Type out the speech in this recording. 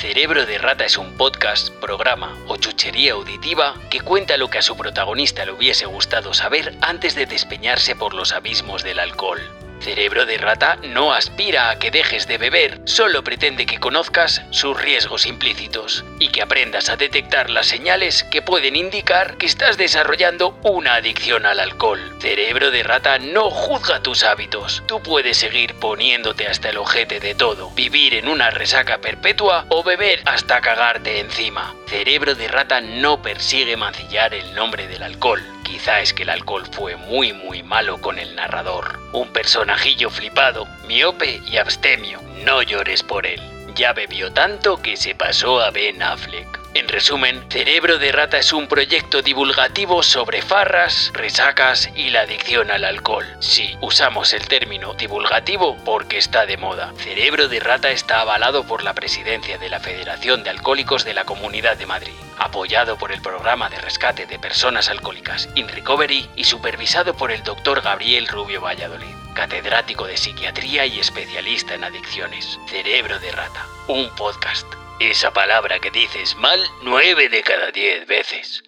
Cerebro de Rata es un podcast, programa o chuchería auditiva que cuenta lo que a su protagonista le hubiese gustado saber antes de despeñarse por los abismos del alcohol. Cerebro de rata no aspira a que dejes de beber, solo pretende que conozcas sus riesgos implícitos y que aprendas a detectar las señales que pueden indicar que estás desarrollando una adicción al alcohol. Cerebro de rata no juzga tus hábitos. Tú puedes seguir poniéndote hasta el ojete de todo, vivir en una resaca perpetua o beber hasta cagarte encima. Cerebro de rata no persigue mancillar el nombre del alcohol. Quizá es que el alcohol fue muy muy malo con el narrador. Un personajillo flipado, miope y abstemio. No llores por él. Ya bebió tanto que se pasó a Ben Affleck. En resumen, Cerebro de Rata es un proyecto divulgativo sobre farras, resacas y la adicción al alcohol. Sí, usamos el término divulgativo porque está de moda. Cerebro de Rata está avalado por la presidencia de la Federación de Alcohólicos de la Comunidad de Madrid, apoyado por el programa de rescate de personas alcohólicas In Recovery y supervisado por el doctor Gabriel Rubio Valladolid, catedrático de psiquiatría y especialista en adicciones. Cerebro de Rata, un podcast esa palabra que dices mal nueve de cada diez veces.